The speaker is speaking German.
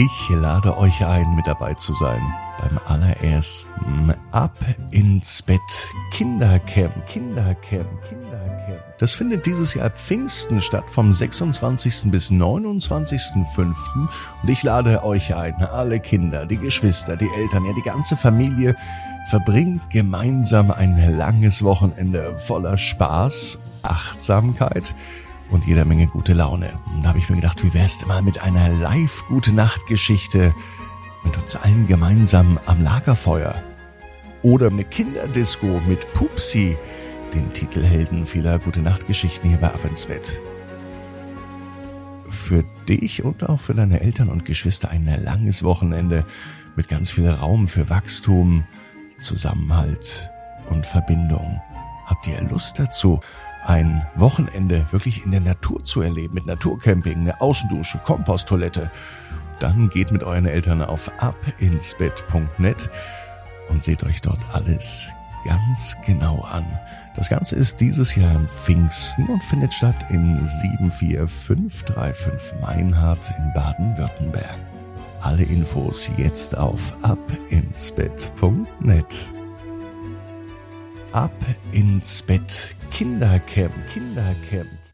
Ich lade euch ein, mit dabei zu sein beim allerersten Ab ins Bett Kindercamp. Kindercamp. Kindercamp. Das findet dieses Jahr Pfingsten statt, vom 26. bis 29.05. Und ich lade euch ein, alle Kinder, die Geschwister, die Eltern, ja die ganze Familie, verbringt gemeinsam ein langes Wochenende voller Spaß, Achtsamkeit, und jeder Menge gute Laune. Und da habe ich mir gedacht, wie wär's denn mal mit einer Live-Gute-Nacht-Geschichte mit uns allen gemeinsam am Lagerfeuer? Oder eine Kinderdisco mit Pupsi, den Titelhelden vieler Gute-Nacht-Geschichten hier bei Ab ins Bett. Für dich und auch für deine Eltern und Geschwister ein langes Wochenende mit ganz viel Raum für Wachstum, Zusammenhalt und Verbindung. Habt ihr Lust dazu? Ein Wochenende wirklich in der Natur zu erleben, mit Naturcamping, eine Außendusche, Komposttoilette, dann geht mit euren Eltern auf abinsbett.net und seht euch dort alles ganz genau an. Das Ganze ist dieses Jahr im Pfingsten und findet statt in 74535 Meinhardt in Baden-Württemberg. Alle Infos jetzt auf abinsbett.net. Ab ins Bett Kindercamp, Kindercamp.